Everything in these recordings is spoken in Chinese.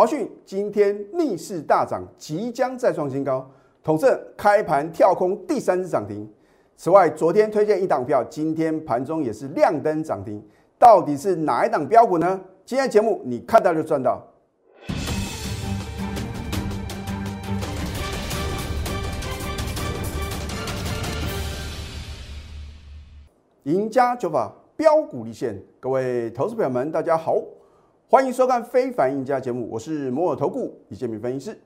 华讯今天逆势大涨，即将再创新高。统正开盘跳空第三次涨停。此外，昨天推荐一档票，今天盘中也是亮灯涨停。到底是哪一档标股呢？今天节目你看到就赚到。赢家九法标股立现，各位投资朋友们，大家好，欢迎收看《非凡赢家》节目，我是摩尔投顾李建明分析师。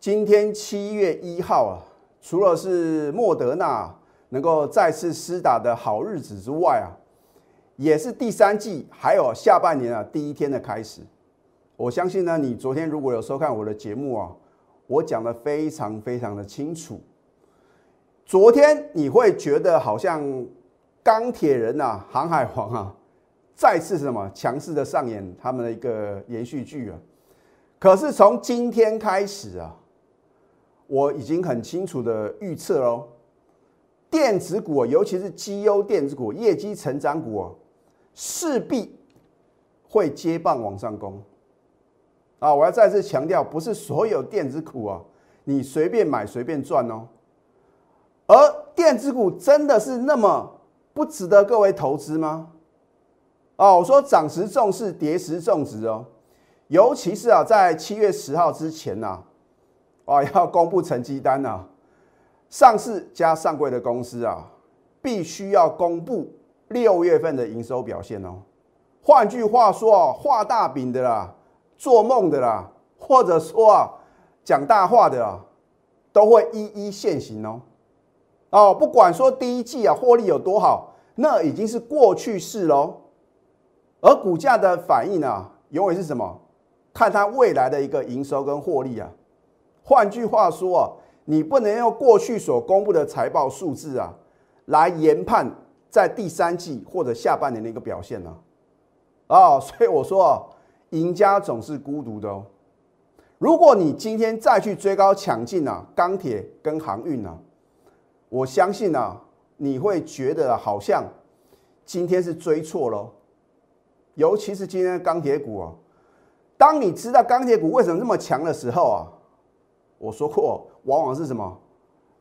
今天七月一号啊，除了是莫德纳能够再次施打的好日子之外啊，也是第三季还有下半年啊第一天的开始。我相信呢，你昨天如果有收看我的节目啊，我讲的非常非常的清楚。昨天你会觉得好像。钢铁人呐，航海王啊，再次什么强势的上演他们的一个连续剧啊。可是从今天开始啊，我已经很清楚的预测喽，电子股尤其是绩优电子股、业绩成长股啊，势必会接棒往上攻。啊，我要再次强调，不是所有电子股啊，你随便买随便赚哦。而电子股真的是那么？不值得各位投资吗？哦，我说涨时重视，跌时重值哦。尤其是啊，在七月十号之前呐，啊，要公布成绩单呐，上市加上柜的公司啊，必须要公布六月份的营收表现哦。换句话说啊，画大饼的啦，做梦的啦，或者说啊，讲大话的啊，都会一一现形哦。哦，不管说第一季啊获利有多好，那已经是过去式喽。而股价的反应呢，永远是什么？看它未来的一个营收跟获利啊。换句话说啊，你不能用过去所公布的财报数字啊，来研判在第三季或者下半年的一个表现呢。啊，所以我说啊，赢家总是孤独的哦。如果你今天再去追高抢进啊，钢铁跟航运呢？我相信啊，你会觉得好像今天是追错了，尤其是今天的钢铁股啊。当你知道钢铁股为什么那么强的时候啊，我说过，往往是什么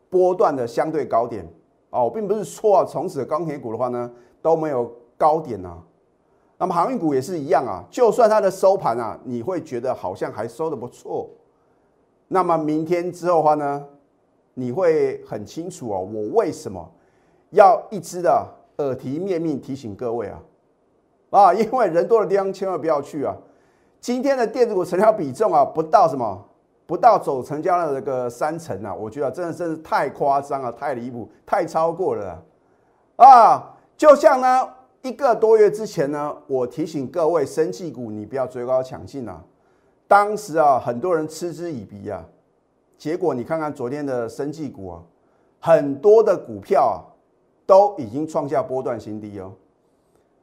波段的相对高点哦，并不是说啊，从此钢铁股的话呢都没有高点啊。那么航运股也是一样啊，就算它的收盘啊，你会觉得好像还收的不错，那么明天之后的话呢？你会很清楚哦，我为什么要一直的耳提面命提醒各位啊？啊，因为人多的地方千万不要去啊！今天的电子股成交比重啊，不到什么，不到走成交量的这个三成啊，我觉得真的真是太夸张了，太离谱，太超过了啊！就像呢，一个多月之前呢，我提醒各位，生技股你不要追高抢进啊！当时啊，很多人嗤之以鼻啊。结果你看看昨天的生技股啊，很多的股票啊都已经创下波段新低哦。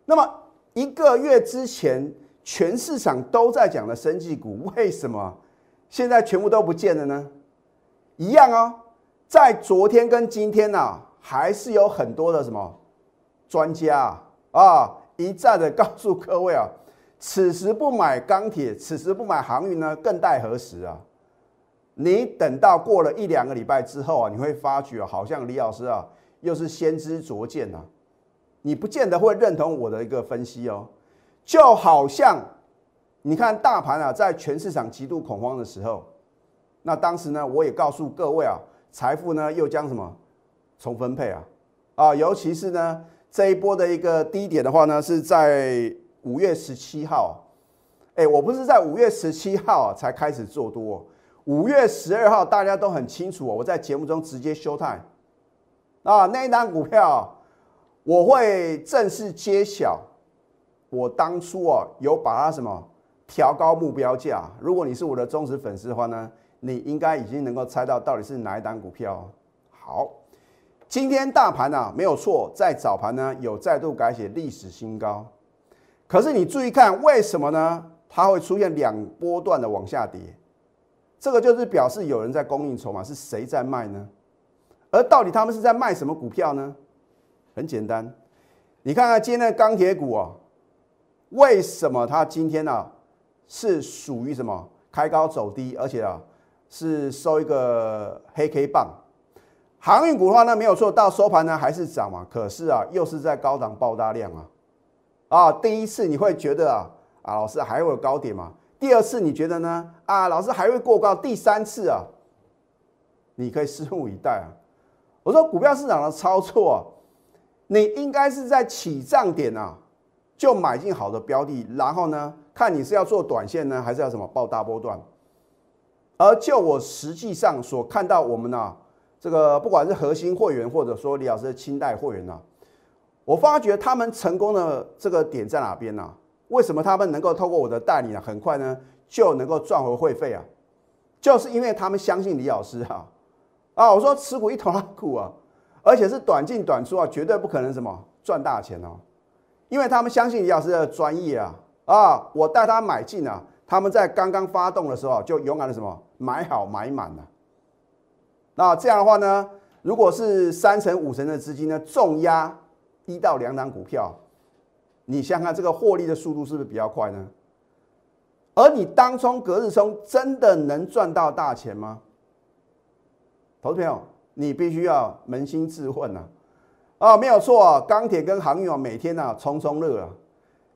那么一个月之前，全市场都在讲的生技股，为什么现在全部都不见了呢？一样哦，在昨天跟今天呢，还是有很多的什么专家啊一再的告诉各位啊，此时不买钢铁，此时不买航运呢，更待何时啊？你等到过了一两个礼拜之后啊，你会发觉好像李老师啊又是先知灼见呐，你不见得会认同我的一个分析哦。就好像你看大盘啊，在全市场极度恐慌的时候，那当时呢，我也告诉各位啊，财富呢又将什么重分配啊啊，尤其是呢这一波的一个低点的话呢，是在五月十七号，哎，我不是在五月十七号才开始做多。五月十二号，大家都很清楚哦。我在节目中直接休态啊，那一单股票我会正式揭晓。我当初啊有把它什么调高目标价。如果你是我的忠实粉丝的话呢，你应该已经能够猜到到底是哪一档股票。好，今天大盘啊没有错，在早盘呢有再度改写历史新高。可是你注意看，为什么呢？它会出现两波段的往下跌。这个就是表示有人在供应筹码，是谁在卖呢？而到底他们是在卖什么股票呢？很简单，你看看今天的钢铁股啊，为什么它今天呢是属于什么开高走低，而且啊是收一个黑 K 棒。航运股的话呢，没有错，到收盘呢还是涨嘛。可是啊，又是在高档爆大量啊。啊，第一次你会觉得啊啊，老师还会有高点吗？第二次你觉得呢？啊，老师还会过高？第三次啊，你可以拭目以待啊。我说股票市场的操作啊，你应该是在起涨点啊就买进好的标的，然后呢，看你是要做短线呢，还是要什么报大波段。而就我实际上所看到，我们呢。这个不管是核心会员，或者说李老师的清代会员呢，我发觉他们成功的这个点在哪边呢？为什么他们能够透过我的代理啊，很快呢就能够赚回会费啊？就是因为他们相信李老师啊啊！我说持股一头拉股啊，而且是短进短出啊，绝对不可能什么赚大钱哦，因为他们相信李老师的专业啊啊！我带他买进啊，他们在刚刚发动的时候就勇敢的什么买好买满了。那这样的话呢，如果是三成五成的资金呢，重压一到两档股票，你想想看这个获利的速度是不是比较快呢？而你当冲隔日冲真的能赚到大钱吗？投资朋友，你必须要扪心自问呐！啊，没有错，钢铁跟航运啊，每天啊冲冲热啊，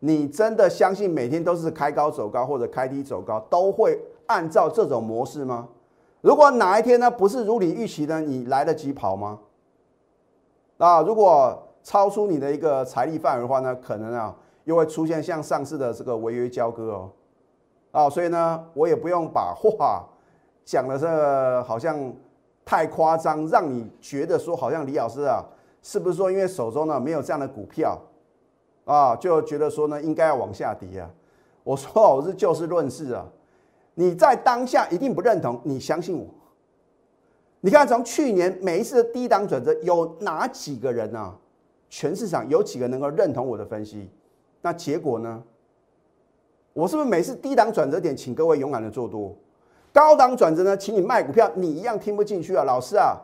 你真的相信每天都是开高走高或者开低走高，都会按照这种模式吗？如果哪一天呢不是如你预期的，你来得及跑吗？啊，如果超出你的一个财力范围的话呢，可能啊又会出现像上次的这个违约交割哦，啊，所以呢我也不用把话讲的这好像太夸张，让你觉得说好像李老师啊是不是说因为手中呢没有这样的股票啊，就觉得说呢应该要往下跌啊？我说我是就事论事啊。你在当下一定不认同，你相信我。你看，从去年每一次的低档转折，有哪几个人啊？全市场有几个能够认同我的分析？那结果呢？我是不是每次低档转折点，请各位勇敢的做多？高档转折呢，请你卖股票，你一样听不进去啊，老师啊！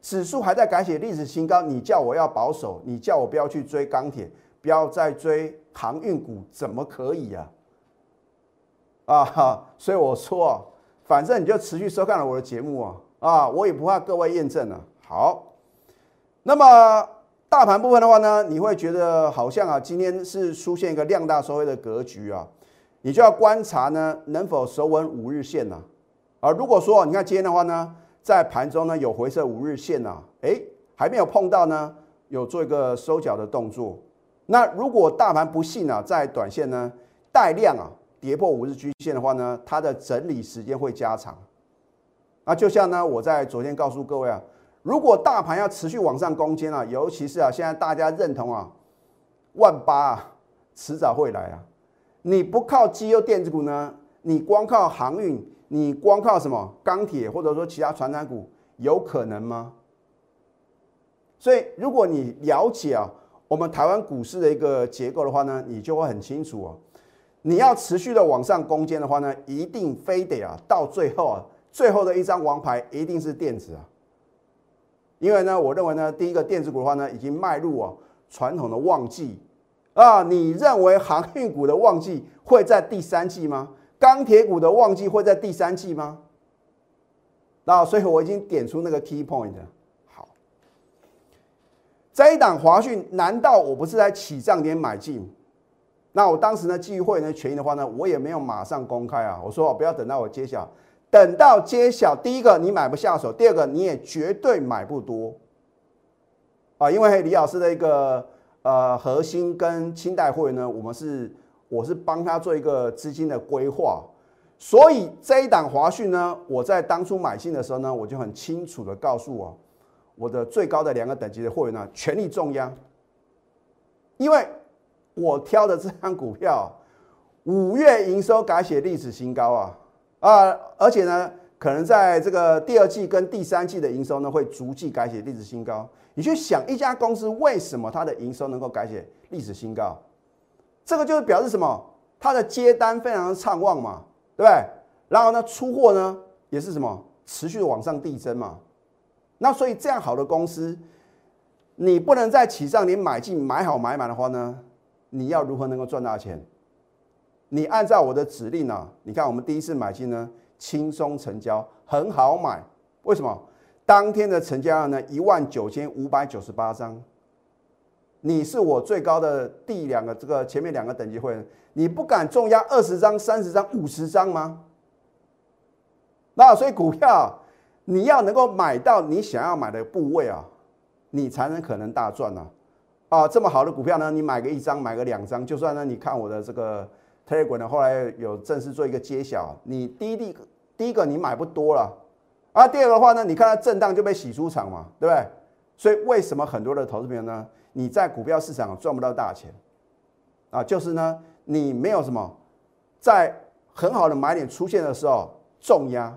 指数还在改写历史新高，你叫我要保守，你叫我不要去追钢铁，不要再追航运股，怎么可以啊？啊哈，所以我说，反正你就持续收看了我的节目啊，啊，我也不怕各位验证了。好，那么大盘部分的话呢，你会觉得好像啊，今天是出现一个量大收回的格局啊，你就要观察呢，能否守稳五日线呢？啊，如果说你看今天的话呢，在盘中呢有回撤五日线呐，哎，还没有碰到呢，有做一个收脚的动作。那如果大盘不幸啊，在短线呢带量啊。跌破五日均线的话呢，它的整理时间会加长。那就像呢，我在昨天告诉各位啊，如果大盘要持续往上攻坚啊，尤其是啊，现在大家认同啊，万八啊，迟早会来啊。你不靠机油电子股呢，你光靠航运，你光靠什么钢铁或者说其他传染股，有可能吗？所以，如果你了解啊，我们台湾股市的一个结构的话呢，你就会很清楚啊。你要持续的往上攻坚的话呢，一定非得啊，到最后啊，最后的一张王牌一定是电子啊。因为呢，我认为呢，第一个电子股的话呢，已经迈入啊传统的旺季啊。你认为航运股的旺季会在第三季吗？钢铁股的旺季会在第三季吗？那所以我已经点出那个 key point。好，这一档华讯，难道我不是在起涨点买进？那我当时呢，基于会员的权益的话呢，我也没有马上公开啊。我说不要等到我揭晓，等到揭晓，第一个你买不下手，第二个你也绝对买不多啊。因为李老师的一个呃核心跟清代会员呢，我们是我是帮他做一个资金的规划，所以这一档华讯呢，我在当初买进的时候呢，我就很清楚的告诉我我的最高的两个等级的会员呢，全力重压，因为。我挑的这张股票，五月营收改写历史新高啊啊！而且呢，可能在这个第二季跟第三季的营收呢，会逐季改写历史新高。你去想一家公司为什么它的营收能够改写历史新高？这个就是表示什么？它的接单非常的畅旺嘛，对不对？然后呢，出货呢也是什么持续的往上递增嘛。那所以这样好的公司，你不能在起上你买进买好买满的话呢？你要如何能够赚大钱？你按照我的指令呢，你看我们第一次买进呢，轻松成交，很好买。为什么？当天的成交量呢，一万九千五百九十八张。你是我最高的第两个这个前面两个等级会员，你不敢重压二十张、三十张、五十张吗？那所以股票你要能够买到你想要买的部位啊，你才能可能大赚呢。啊，这么好的股票呢，你买个一张，买个两张，就算呢，你看我的这个 Telegram 呢，后来有正式做一个揭晓，你第一第第一个你买不多了，啊，第二个的话呢，你看它震荡就被洗出场嘛，对不对？所以为什么很多的投资朋友呢？你在股票市场赚不到大钱，啊，就是呢，你没有什么在很好的买点出现的时候重压。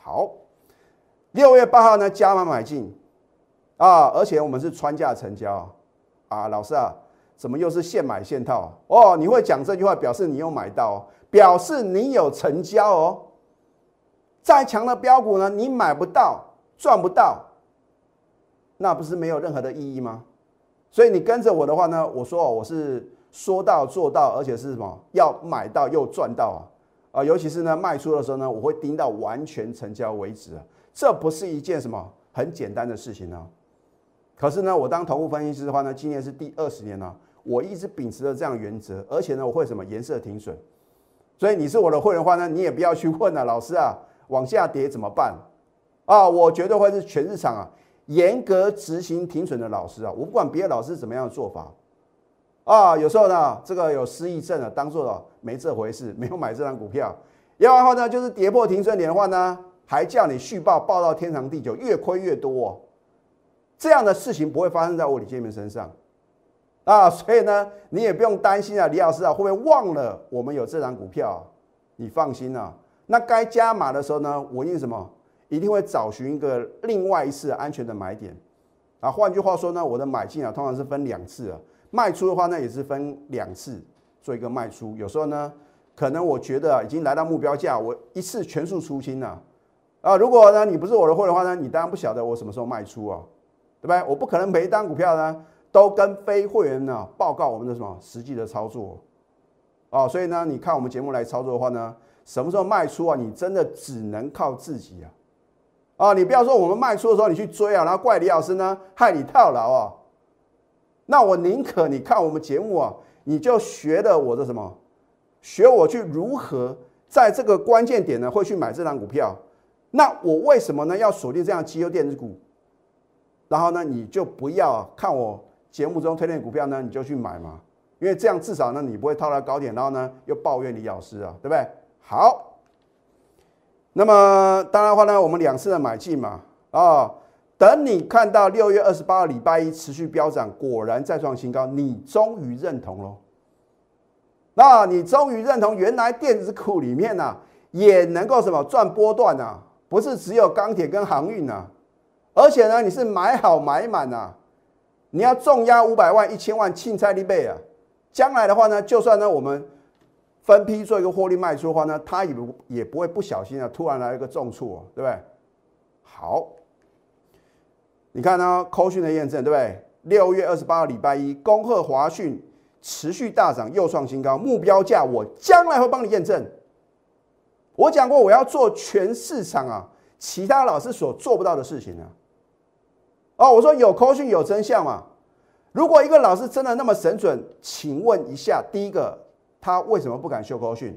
好，六月八号呢加码买进，啊，而且我们是穿价成交，啊，老师啊，怎么又是现买现套？哦，你会讲这句话，表示你有买到，表示你有成交哦。再强的标股呢，你买不到，赚不到，那不是没有任何的意义吗？所以你跟着我的话呢，我说我是说到做到，而且是什么要买到又赚到啊啊！尤其是呢卖出的时候呢，我会盯到完全成交为止啊，这不是一件什么很简单的事情呢。可是呢，我当投顾分析师的话呢，今年是第二十年了，我一直秉持着这样原则，而且呢，我会什么颜色停损。所以你是我的会员话呢，你也不要去问了，老师啊，往下跌怎么办啊？我绝对会是全市场啊。严格执行停损的老师啊，我不管别的老师怎么样的做法啊，有时候呢，这个有失忆症啊，当做没这回事，没有买这张股票。要然的话呢，就是跌破停损点的话呢，还叫你续报，报到天长地久，越亏越多。这样的事情不会发生在我李建明身上啊，所以呢，你也不用担心啊，李老师啊，会不会忘了我们有这张股票？你放心啊，那该加码的时候呢，我因什么？一定会找寻一个另外一次安全的买点啊。换句话说呢，我的买进啊，通常是分两次啊，卖出的话呢，也是分两次做一个卖出。有时候呢，可能我觉得已经来到目标价，我一次全数出清了啊。如果呢你不是我的会的话呢，你当然不晓得我什么时候卖出啊，对不对？我不可能每一单股票呢都跟非会员呢报告我们的什么实际的操作啊。所以呢，你看我们节目来操作的话呢，什么时候卖出啊？你真的只能靠自己啊。啊，你不要说我们卖出的时候你去追啊，然后怪李老师呢害你套牢啊。那我宁可你看我们节目啊，你就学的我的什么，学我去如何在这个关键点呢会去买这张股票。那我为什么呢要锁定这样绩优电子股？然后呢你就不要看我节目中推荐股票呢你就去买嘛，因为这样至少呢你不会套到高点，然后呢又抱怨李老师啊，对不对？好。那么当然话呢，我们两次的买进嘛，啊，等你看到六月二十八号礼拜一持续飙涨，果然再创新高，你终于认同喽。那你终于认同，原来电子股里面呢也能够什么赚波段啊，不是只有钢铁跟航运啊，而且呢你是买好买满啊，你要重压五百万、一千万，庆菜利倍啊，将来的话呢，就算呢我们。分批做一个获利卖出的话呢，他也不也不会不小心啊，突然来一个重挫，对不对？好，你看呢，扣讯的验证，对不对？六月二十八号礼拜一，恭贺华讯持续大涨，又创新高，目标价我将来会帮你验证。我讲过，我要做全市场啊，其他老师所做不到的事情啊。哦，我说有扣讯有真相嘛？如果一个老师真的那么神准，请问一下，第一个。他为什么不敢修高讯？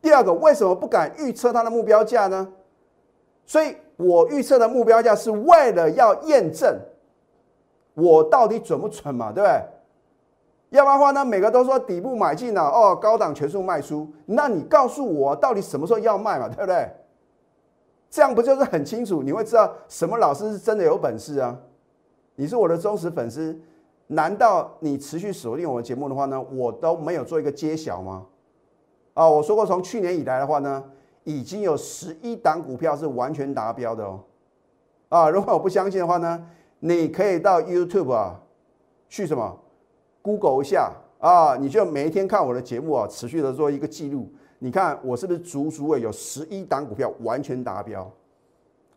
第二个，为什么不敢预测他的目标价呢？所以我预测的目标价是为了要验证我到底准不准嘛，对不对？要不然的话呢，每个都说底部买进了，哦，高档全数卖出，那你告诉我到底什么时候要卖嘛，对不对？这样不就是很清楚？你会知道什么老师是真的有本事啊？你是我的忠实粉丝。难道你持续锁定我的节目的话呢，我都没有做一个揭晓吗？啊，我说过，从去年以来的话呢，已经有十一档股票是完全达标的哦。啊，如果我不相信的话呢，你可以到 YouTube 啊，去什么 Google 一下啊，你就每一天看我的节目啊，持续的做一个记录。你看我是不是足足有十一档股票完全达标？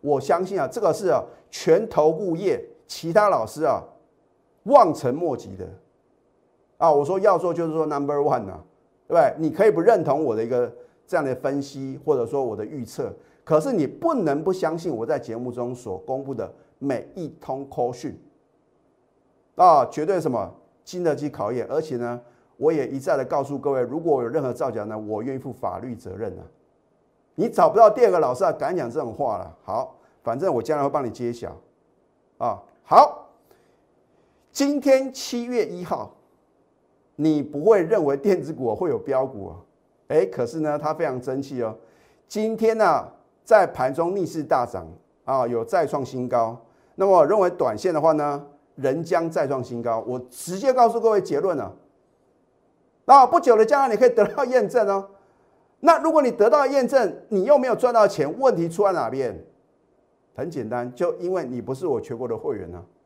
我相信啊，这个是啊全投顾业其他老师啊。望尘莫及的啊！我说要做就是说 number one 啊，对不对？你可以不认同我的一个这样的分析，或者说我的预测，可是你不能不相信我在节目中所公布的每一通 call 讯啊，绝对什么经得起考验，而且呢，我也一再的告诉各位，如果有任何造假呢，我愿意负法律责任啊。你找不到第二个老师啊，敢讲这种话了。好，反正我将来会帮你揭晓啊。好，今天七月一号。你不会认为电子股会有标股啊？哎，可是呢，它非常争气哦。今天呢，在盘中逆势大涨啊，有再创新高。那么我认为短线的话呢，仍将再创新高。我直接告诉各位结论了。那不久的将来你可以得到验证哦。那如果你得到验证，你又没有赚到钱，问题出在哪边？很简单，就因为你不是我全国的会员呢。啊，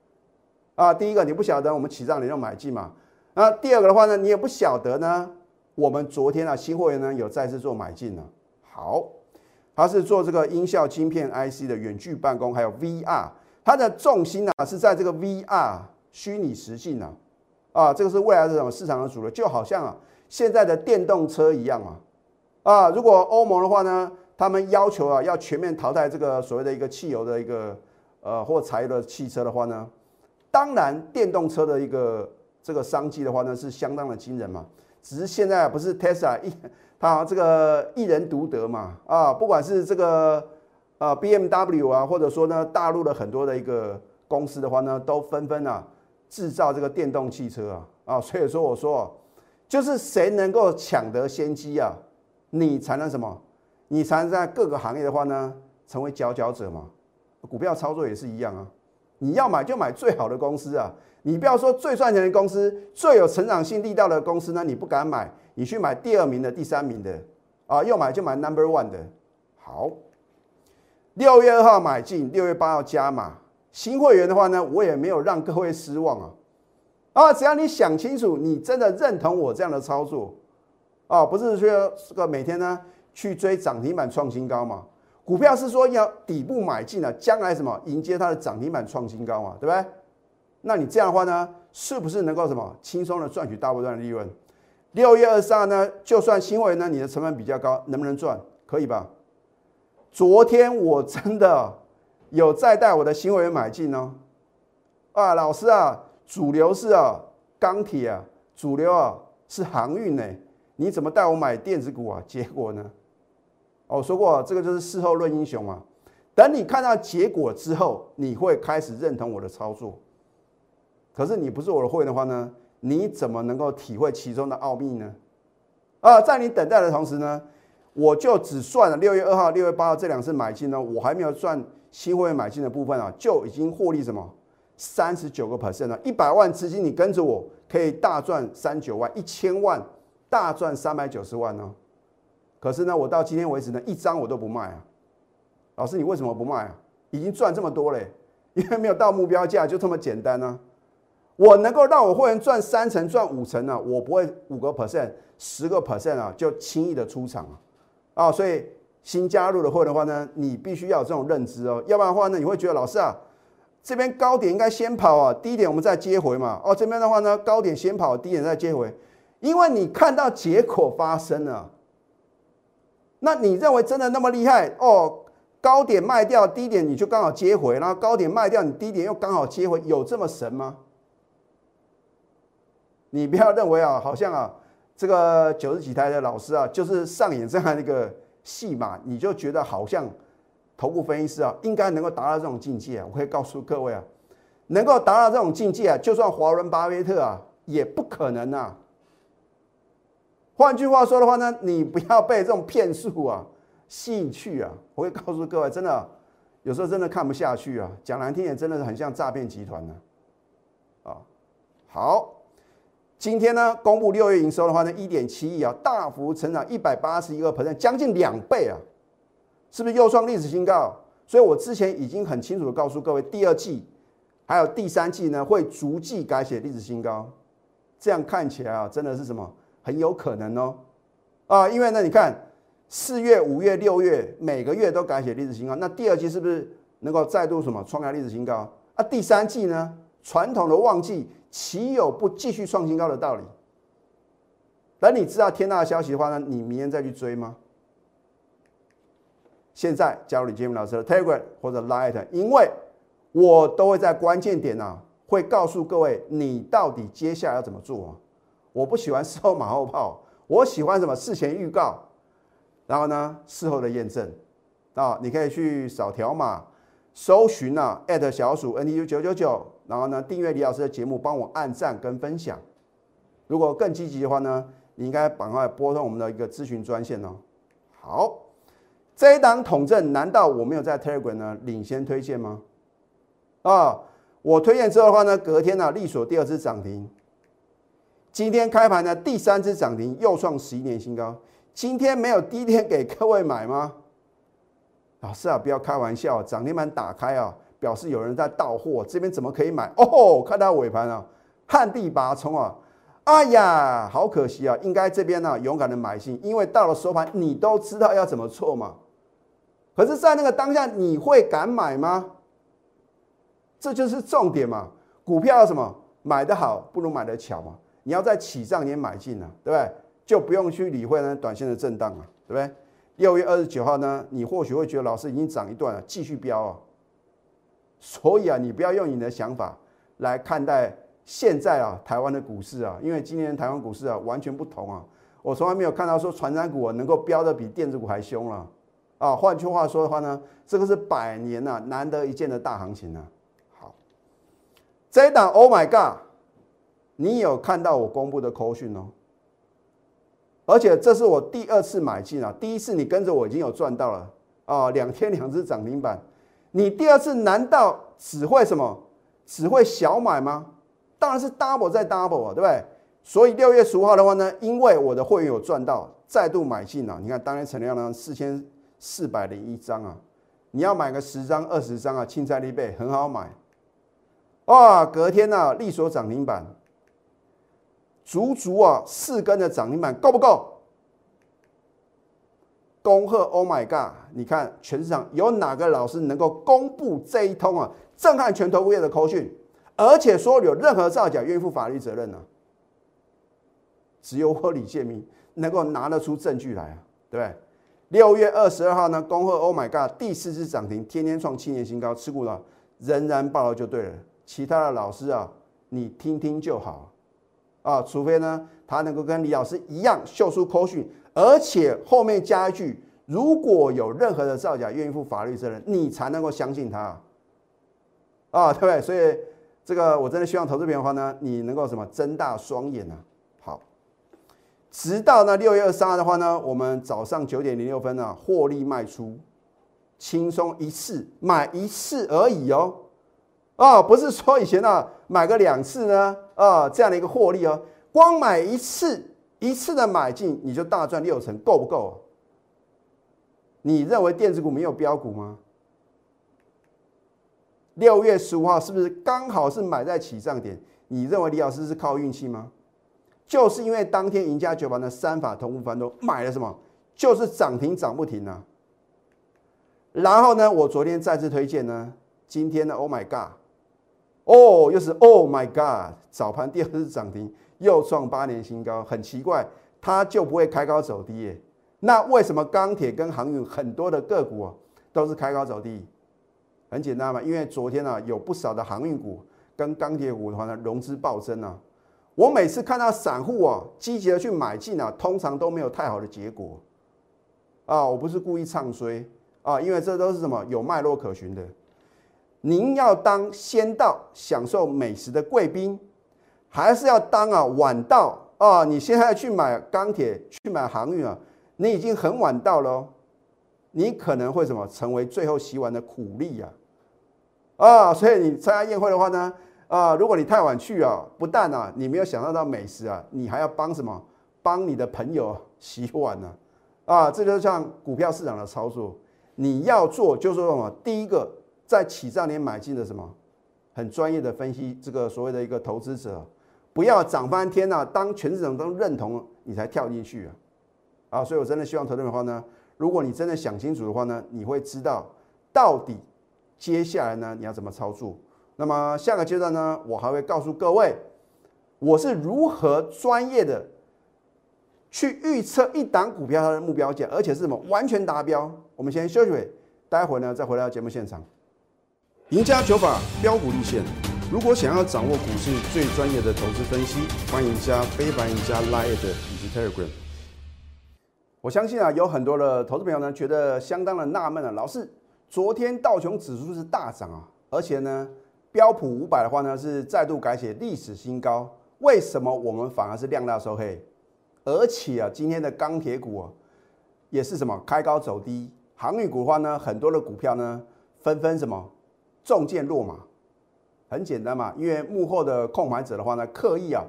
啊第一个你不晓得我们起账你就买进嘛。那第二个的话呢，你也不晓得呢。我们昨天啊，新会员呢有再次做买进了。好，它是做这个音效晶片 IC 的远距办公，还有 VR，它的重心呢是在这个 VR 虚拟实境呢。啊，这个是未来这种市场的主流，就好像啊现在的电动车一样啊。啊，如果欧盟的话呢，他们要求啊要全面淘汰这个所谓的一个汽油的一个呃或柴油的汽车的话呢，当然电动车的一个。这个商机的话呢，是相当的惊人嘛。只是现在不是 Tesla 一，它这个一人独得嘛。啊，不管是这个呃 BMW 啊，或者说呢大陆的很多的一个公司的话呢，都纷纷啊制造这个电动汽车啊。啊，所以说我说，就是谁能够抢得先机啊，你才能什么？你才能在各个行业的话呢，成为佼佼者嘛。股票操作也是一样啊，你要买就买最好的公司啊。你不要说最赚钱的公司、最有成长性力道的公司呢，你不敢买，你去买第二名的、第三名的，啊，要买就买 number one 的。好，六月二号买进，六月八号加码。新会员的话呢，我也没有让各位失望啊。啊，只要你想清楚，你真的认同我这样的操作，啊，不是说这个每天呢去追涨停板创新高嘛？股票是说要底部买进了，将来什么迎接它的涨停板创新高嘛，对不对？那你这样的话呢，是不是能够什么轻松的赚取大波段的利润？六月二十二呢，就算新会呢，你的成本比较高，能不能赚？可以吧？昨天我真的有再带我的新会员买进呢。啊，老师啊，主流是啊钢铁啊，主流啊是航运呢，你怎么带我买电子股啊？结果呢？我说过，这个就是事后论英雄嘛。等你看到结果之后，你会开始认同我的操作。可是你不是我的会员的话呢？你怎么能够体会其中的奥秘呢？啊，在你等待的同时呢，我就只算了六月二号、六月八号这两次买进呢，我还没有算新会员买进的部分啊，就已经获利什么三十九个 percent 了。一百万资金你跟着我可以大赚三九万，一千万大赚三百九十万呢。可是呢，我到今天为止呢，一张我都不卖啊。老师，你为什么不卖啊？已经赚这么多嘞，因为没有到目标价，就这么简单呢。我能够让我会员赚三成、赚五成呢？我不会五个 percent、十个 percent 啊，就轻易的出场啊！啊，所以新加入的会的话呢，你必须要有这种认知哦，要不然的话呢，你会觉得老师啊，这边高点应该先跑啊，低点我们再接回嘛。哦，这边的话呢，高点先跑，低点再接回，因为你看到结果发生了，那你认为真的那么厉害哦？高点卖掉，低点你就刚好接回，然后高点卖掉，你低点又刚好接回，有这么神吗？你不要认为啊，好像啊，这个九十几台的老师啊，就是上演这样一个戏码，你就觉得好像头部分析师啊，应该能够达到这种境界啊。我可以告诉各位啊，能够达到这种境界啊，就算华伦巴菲特啊，也不可能啊。换句话说的话呢，你不要被这种骗术啊 吸引去啊。我会告诉各位，真的有时候真的看不下去啊，讲难听点，真的是很像诈骗集团呢。啊，好。今天呢，公布六月营收的话呢，一点七亿啊，大幅成长一百八十一个 percent，将近两倍啊，是不是又创历史新高？所以我之前已经很清楚的告诉各位，第二季还有第三季呢，会逐季改写历史新高。这样看起来啊，真的是什么很有可能哦啊，因为呢，你看四月、五月、六月每个月都改写历史新高，那第二季是不是能够再度什么创下历史新高？啊，第三季呢，传统的旺季。岂有不继续创新高的道理？等你知道天大的消息的话呢，你明天再去追吗？现在加入李建明老师的 Telegram 或者 Line，因为我都会在关键点呢，会告诉各位你到底接下来要怎么做啊。我不喜欢事后马后炮，我喜欢什么事前预告，然后呢事后的验证啊，你可以去扫条码，搜寻啊小鼠 NTU 九九九，然后呢订阅李老师的节目，帮我按赞跟分享。如果更积极的话呢，你应该赶快拨通我们的一个咨询专线哦。好。这一档统证，难道我没有在 Telegram 呢领先推荐吗？啊，我推荐之后的话呢，隔天呢，利索第二次涨停，今天开盘的，第三只涨停，又创十一年新高。今天没有低点给各位买吗？老师啊，不要开玩笑，涨停板打开啊，表示有人在到货，这边怎么可以买？哦，看到尾盘啊，旱地拔葱啊，哎呀，好可惜啊，应该这边呢勇敢的买进，因为到了收盘，你都知道要怎么做嘛。可是，在那个当下，你会敢买吗？这就是重点嘛。股票什么买得好，不如买的巧嘛。你要在起涨点买进啊，对不对？就不用去理会呢短线的震荡啊，对不对？六月二十九号呢，你或许会觉得老师已经涨一段了，继续飙啊。所以啊，你不要用你的想法来看待现在啊台湾的股市啊，因为今年台湾股市啊完全不同啊。我从来没有看到说传染股能够飙的比电子股还凶了。啊，换句话说的话呢，这个是百年呐难得一见的大行情啊。好，这一档 Oh my God，你有看到我公布的扣讯哦？而且这是我第二次买进啊，第一次你跟着我已经有赚到了啊，两天两只涨停板。你第二次难道只会什么？只会小买吗？当然是 double 再 double 啊，对不对？所以六月十五号的话呢，因为我的会员有赚到，再度买进了。你看当天成交量四千。四百零一张啊，你要买个十张、二十张啊，青菜利贝很好买。哇，隔天呢，利索涨停板，足足啊四根的涨停板够不够？恭贺，Oh my God！你看全市场有哪个老师能够公布这一通啊震撼全投物业的口讯，而且说有任何造假愿意负法律责任呢？只有我李建明能够拿得出证据来啊，对不对？六月二十二号呢，恭贺 Oh my God，第四次涨停，天天创七年新高，持股了仍然爆了就对了。其他的老师啊，你听听就好啊，除非呢他能够跟李老师一样秀出口讯，而且后面加一句，如果有任何的造假，愿意负法律责任，你才能够相信他啊，对不对？所以这个我真的希望投资品的话呢，你能够什么睁大双眼啊。直到呢六月二十二的话呢，我们早上九点零六分呢获利卖出，轻松一次买一次而已哦，啊，不是说以前呢买个两次呢啊这样的一个获利哦，光买一次一次的买进你就大赚六成，够不够？你认为电子股没有标股吗？六月十五号是不是刚好是买在起涨点？你认为李老师是靠运气吗？就是因为当天赢家九盘的三法同步翻多买了什么？就是涨停涨不停啊！然后呢，我昨天再次推荐呢，今天呢 Oh my God，哦，又是 Oh my God，早盘第二次涨停，又创八年新高，很奇怪，它就不会开高走低耶？那为什么钢铁跟航运很多的个股啊都是开高走低？很简单嘛，因为昨天啊有不少的航运股跟钢铁股的话呢融资暴增啊。我每次看到散户啊积极的去买进啊，通常都没有太好的结果啊。我不是故意唱衰啊，因为这都是什么有脉络可循的。您要当先到享受美食的贵宾，还是要当啊晚到啊？你现在去买钢铁、去买航运啊，你已经很晚到了，你可能会什么成为最后洗碗的苦力呀？啊，所以你参加宴会的话呢？啊，如果你太晚去啊，不但啊你没有享受到美食啊，你还要帮什么？帮你的朋友洗碗呢？啊，这就像股票市场的操作，你要做就是什么？第一个，在起涨点买进的什么？很专业的分析，这个所谓的一个投资者，不要涨翻天呐，当全市场都认同你才跳进去啊！啊，所以我真的希望投资的话呢，如果你真的想清楚的话呢，你会知道到底接下来呢你要怎么操作。那么下个阶段呢，我还会告诉各位，我是如何专业的去预测一档股票它的目标价，而且是什么完全达标。我们先休息会，待会儿呢再回到节目现场。赢家九法标股立线，如果想要掌握股市最专业的投资分析，欢迎加非凡、赢家 Line 以及 Telegram。我相信啊，有很多的投资朋友呢，觉得相当的纳闷啊，老师，昨天道琼指数是大涨啊，而且呢，标普五百的话呢是再度改写历史新高，为什么我们反而是量大收黑？而且啊，今天的钢铁股啊，也是什么开高走低，航运股的话呢，很多的股票呢纷纷什么中箭落马，很简单嘛，因为幕后的控盘者的话呢，刻意啊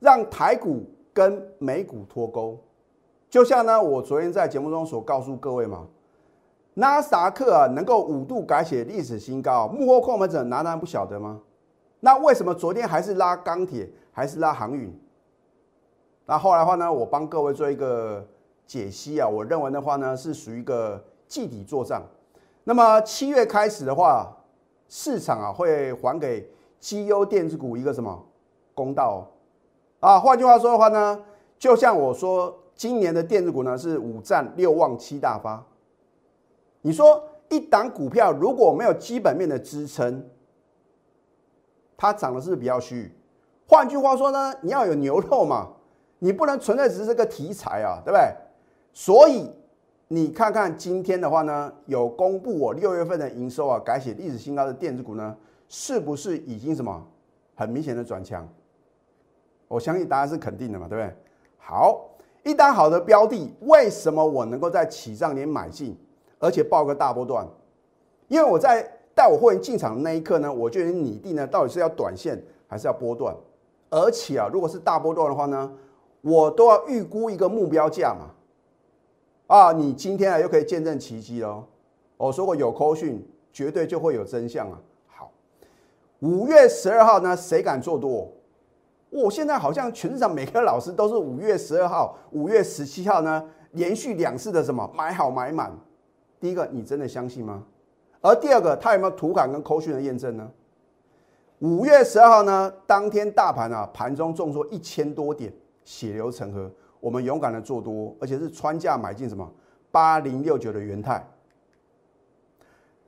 让台股跟美股脱钩，就像呢我昨天在节目中所告诉各位嘛，纳斯克啊能够五度改写历史新高，幕后控盘者难道不晓得吗？那为什么昨天还是拉钢铁，还是拉航运？那后来的话呢，我帮各位做一个解析啊，我认为的话呢是属于一个季底作战。那么七月开始的话，市场啊会还给绩优电子股一个什么公道啊？换句话说的话呢，就像我说，今年的电子股呢是五战六旺七大发。你说一档股票如果没有基本面的支撑，它涨的是比较虚。换句话说呢，你要有牛肉嘛。你不能纯粹只是个题材啊，对不对？所以你看看今天的话呢，有公布我六月份的营收啊，改写历史新高的电子股呢，是不是已经什么很明显的转强？我相信答案是肯定的嘛，对不对？好，一单好的标的，为什么我能够在起涨点买进，而且报个大波段？因为我在带我会员进场的那一刻呢，我就已经拟定呢，到底是要短线还是要波段？而且啊，如果是大波段的话呢？我都要预估一个目标价嘛，啊，你今天啊又可以见证奇迹喽！我说过有扣讯，绝对就会有真相啊。好，五月十二号呢，谁敢做多？我现在好像全市场每个老师都是五月十二号、五月十七号呢，连续两次的什么买好买满。第一个，你真的相信吗？而第二个，他有没有图感跟扣讯的验证呢？五月十二号呢，当天大盘啊，盘中重挫一千多点。血流成河，我们勇敢的做多，而且是穿价买进什么八零六九的元泰。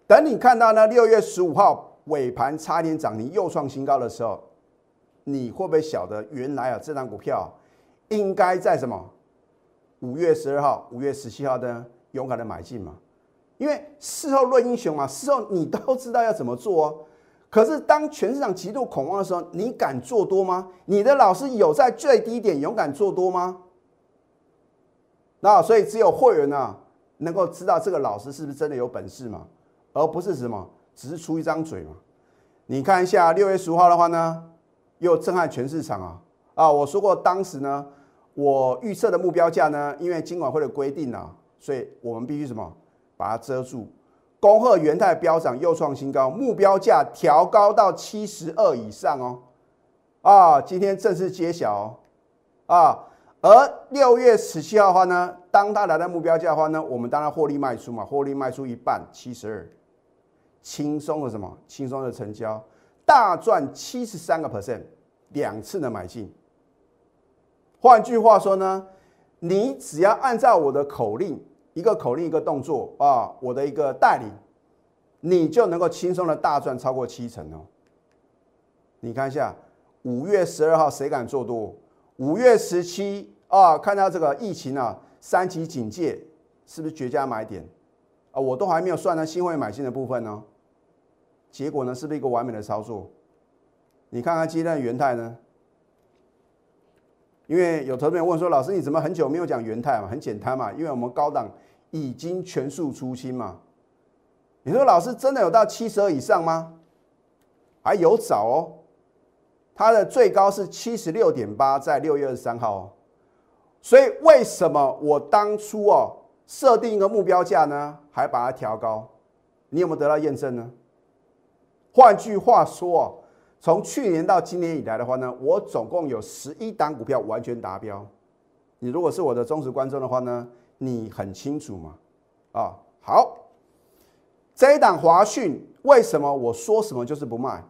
等你看到呢六月十五号尾盘差点涨停又创新高的时候，你会不会晓得原来啊这张股票应该在什么五月十二号、五月十七号的勇敢的买进嘛？因为事后论英雄嘛，事后你都知道要怎么做哦。可是，当全市场极度恐慌的时候，你敢做多吗？你的老师有在最低点勇敢做多吗？那所以只有会员呢，能够知道这个老师是不是真的有本事嘛，而不是什么只是出一张嘴嘛。你看一下六月十五号的话呢，又震撼全市场啊！啊，我说过当时呢，我预测的目标价呢，因为金管会的规定啊，所以我们必须什么把它遮住。恭贺元泰飙涨又创新高，目标价调高到七十二以上哦！啊，今天正式揭晓啊！而六月十七号的话呢，当它来到目标价的话呢，我们当然获利卖出嘛，获利卖出一半，七十二，轻松的什么？轻松的成交，大赚七十三个 percent，两次的买进。换句话说呢，你只要按照我的口令。一个口令，一个动作啊，我的一个带领，你就能够轻松的大赚超过七成哦。你看一下，五月十二号谁敢做多？五月十七啊，看到这个疫情啊，三级警戒，是不是绝佳买点啊？我都还没有算呢新会买进的部分呢。结果呢，是不是一个完美的操作？你看看今天的元泰呢？因为有投资人问说：“老师，你怎么很久没有讲元泰嘛？”很简单嘛，因为我们高档。已经全数出清嘛？你说老师真的有到七十二以上吗？还有早哦，它的最高是七十六点八，在六月二十三号。所以为什么我当初哦设定一个目标价呢？还把它调高？你有没有得到验证呢？换句话说哦，从去年到今年以来的话呢，我总共有十一档股票完全达标。你如果是我的忠实观众的话呢？你很清楚吗？啊，好，这一档华讯为什么我说什么就是不卖？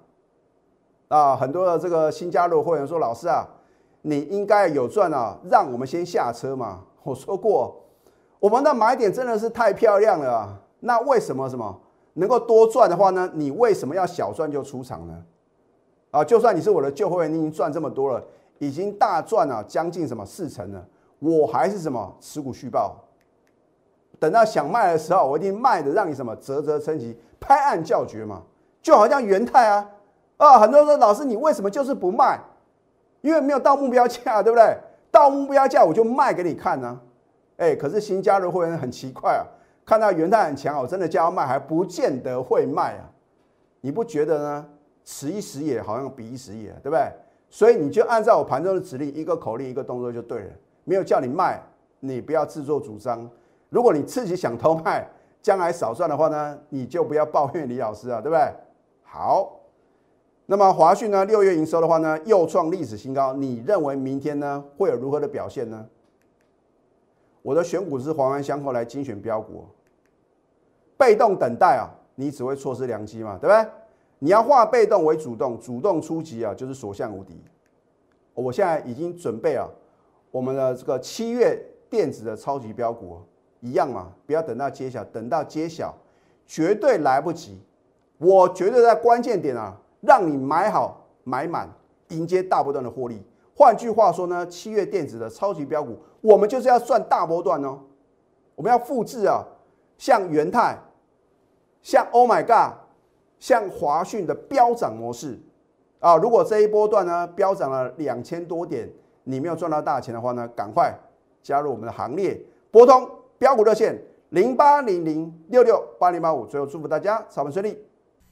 啊，很多的这个新加入会员说，老师啊，你应该有赚啊，让我们先下车嘛。我说过，我们的买点真的是太漂亮了啊。那为什么什么能够多赚的话呢？你为什么要小赚就出场呢？啊，就算你是我的旧会员，你已经赚这么多了，已经大赚了将近什么四成了，我还是什么持股续报。等到想卖的时候，我一定卖的让你什么啧啧称奇，拍案叫绝嘛。就好像元泰啊，啊，很多人说老师你为什么就是不卖？因为没有到目标价，对不对？到目标价我就卖给你看呢。哎，可是新加入会员很奇怪啊，看到元泰很强，我真的叫他卖还不见得会卖啊。你不觉得呢？此一时也好像彼一时也，对不对？所以你就按照我盘中的指令，一个口令一个动作就对了，没有叫你卖，你不要自作主张。如果你自己想偷卖，将来少赚的话呢，你就不要抱怨李老师啊，对不对？好，那么华讯呢，六月营收的话呢，又创历史新高，你认为明天呢会有如何的表现呢？我的选股是环环相扣来精选标股，被动等待啊，你只会错失良机嘛，对不对？你要化被动为主动，主动出击啊，就是所向无敌。我现在已经准备啊，我们的这个七月电子的超级标股一样嘛，不要等到揭晓，等到揭晓绝对来不及。我绝对在关键点啊，让你买好买满，迎接大波段的获利。换句话说呢，七月电子的超级标股，我们就是要算大波段哦。我们要复制啊，像元泰，像 Oh My God。像华讯的飙涨模式啊，如果这一波段呢飙涨了两千多点，你没有赚到大钱的话呢，赶快加入我们的行列，拨通标股热线零八零零六六八零八五。最后祝福大家操盘顺利，